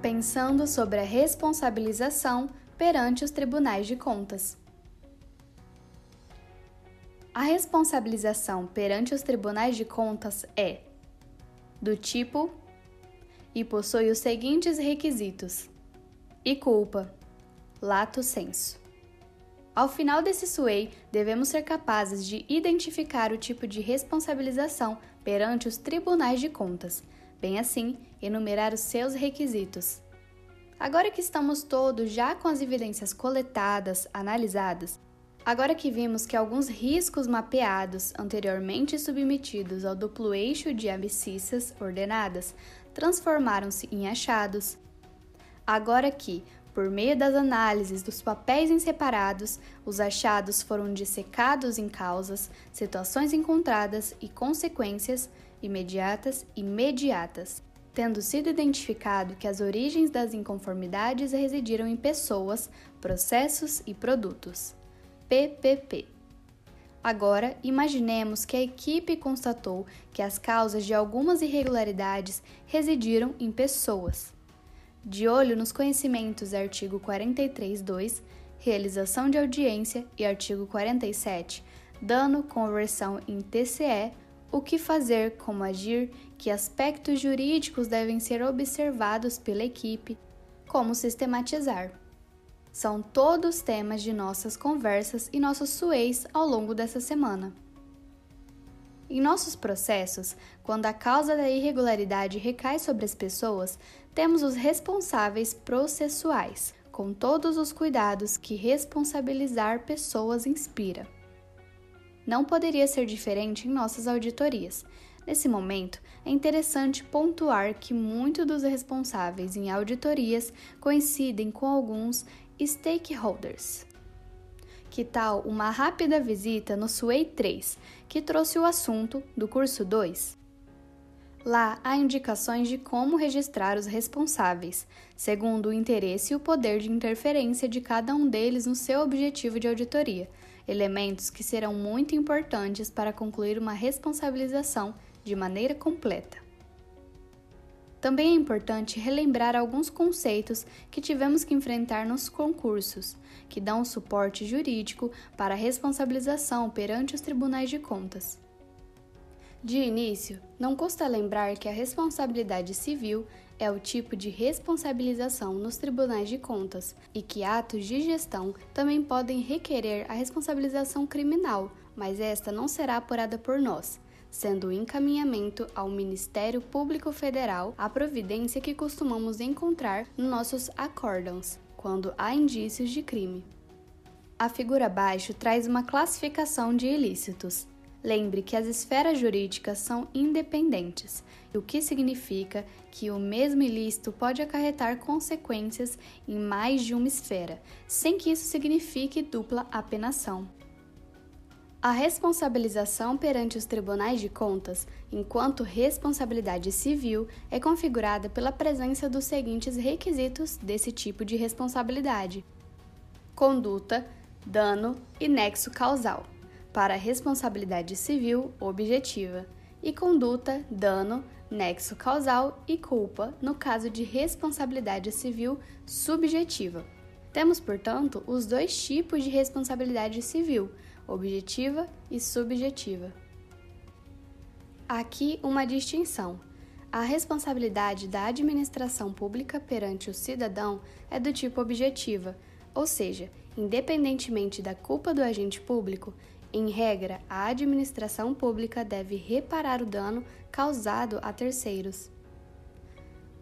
Pensando sobre a responsabilização perante os tribunais de contas. A responsabilização perante os tribunais de contas é do tipo e possui os seguintes requisitos: e culpa, lato senso. Ao final desse SUEI, devemos ser capazes de identificar o tipo de responsabilização perante os tribunais de contas, bem assim, enumerar os seus requisitos. Agora que estamos todos já com as evidências coletadas, analisadas, agora que vimos que alguns riscos mapeados anteriormente submetidos ao duplo eixo de abscissas ordenadas transformaram-se em achados, agora que por meio das análises dos papéis em separados, os achados foram dissecados em causas, situações encontradas e consequências imediatas e imediatas, tendo sido identificado que as origens das inconformidades residiram em pessoas, processos e produtos. PPP. Agora, imaginemos que a equipe constatou que as causas de algumas irregularidades residiram em pessoas. De olho nos conhecimentos artigo 43.2, realização de audiência e artigo 47, dano conversão em TCE, o que fazer, como agir, que aspectos jurídicos devem ser observados pela equipe, como sistematizar. São todos temas de nossas conversas e nossos sueis ao longo dessa semana. Em nossos processos, quando a causa da irregularidade recai sobre as pessoas, temos os responsáveis processuais, com todos os cuidados que responsabilizar pessoas inspira. Não poderia ser diferente em nossas auditorias. Nesse momento, é interessante pontuar que muitos dos responsáveis em auditorias coincidem com alguns stakeholders. Que tal uma rápida visita no SUEI 3, que trouxe o assunto do curso 2? Lá há indicações de como registrar os responsáveis, segundo o interesse e o poder de interferência de cada um deles no seu objetivo de auditoria, elementos que serão muito importantes para concluir uma responsabilização de maneira completa. Também é importante relembrar alguns conceitos que tivemos que enfrentar nos concursos, que dão suporte jurídico para a responsabilização perante os tribunais de contas. De início, não custa lembrar que a responsabilidade civil é o tipo de responsabilização nos tribunais de contas e que atos de gestão também podem requerer a responsabilização criminal, mas esta não será apurada por nós, sendo o encaminhamento ao Ministério Público Federal a providência que costumamos encontrar nos nossos acórdãos, quando há indícios de crime. A figura abaixo traz uma classificação de ilícitos. Lembre que as esferas jurídicas são independentes, o que significa que o mesmo ilícito pode acarretar consequências em mais de uma esfera, sem que isso signifique dupla apenação. A responsabilização perante os tribunais de contas, enquanto responsabilidade civil, é configurada pela presença dos seguintes requisitos desse tipo de responsabilidade: conduta, dano e nexo causal, para a responsabilidade civil objetiva, e conduta, dano, nexo causal e culpa no caso de responsabilidade civil subjetiva. Temos, portanto, os dois tipos de responsabilidade civil objetiva e subjetiva. Aqui uma distinção. A responsabilidade da administração pública perante o cidadão é do tipo objetiva, ou seja, independentemente da culpa do agente público, em regra, a administração pública deve reparar o dano causado a terceiros.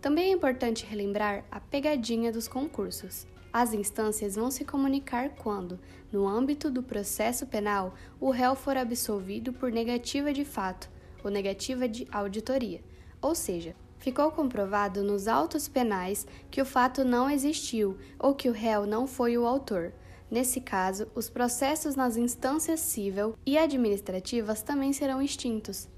Também é importante relembrar a pegadinha dos concursos. As instâncias vão se comunicar quando, no âmbito do processo penal, o réu for absolvido por negativa de fato ou negativa de auditoria, ou seja, ficou comprovado nos autos penais que o fato não existiu ou que o réu não foi o autor. Nesse caso, os processos nas instâncias civil e administrativas também serão extintos.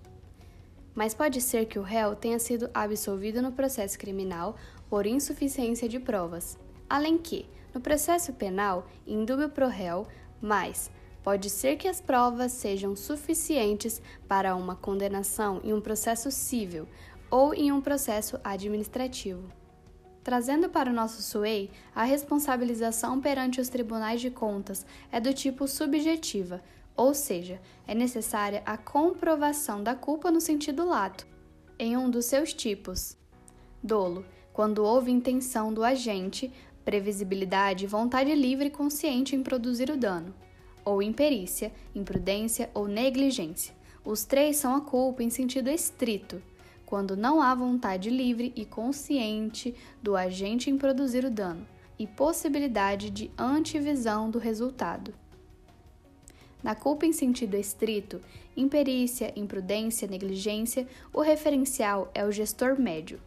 Mas pode ser que o réu tenha sido absolvido no processo criminal por insuficiência de provas. Além que, no processo penal, indúbio pro réu, mas pode ser que as provas sejam suficientes para uma condenação em um processo civil ou em um processo administrativo. Trazendo para o nosso SUEI, a responsabilização perante os tribunais de contas é do tipo subjetiva, ou seja, é necessária a comprovação da culpa no sentido lato, em um dos seus tipos. Dolo, quando houve intenção do agente, previsibilidade e vontade livre e consciente em produzir o dano, ou imperícia, imprudência ou negligência. Os três são a culpa em sentido estrito quando não há vontade livre e consciente do agente em produzir o dano, e possibilidade de antivisão do resultado. Na culpa em sentido estrito, imperícia, imprudência, negligência, o referencial é o gestor médio.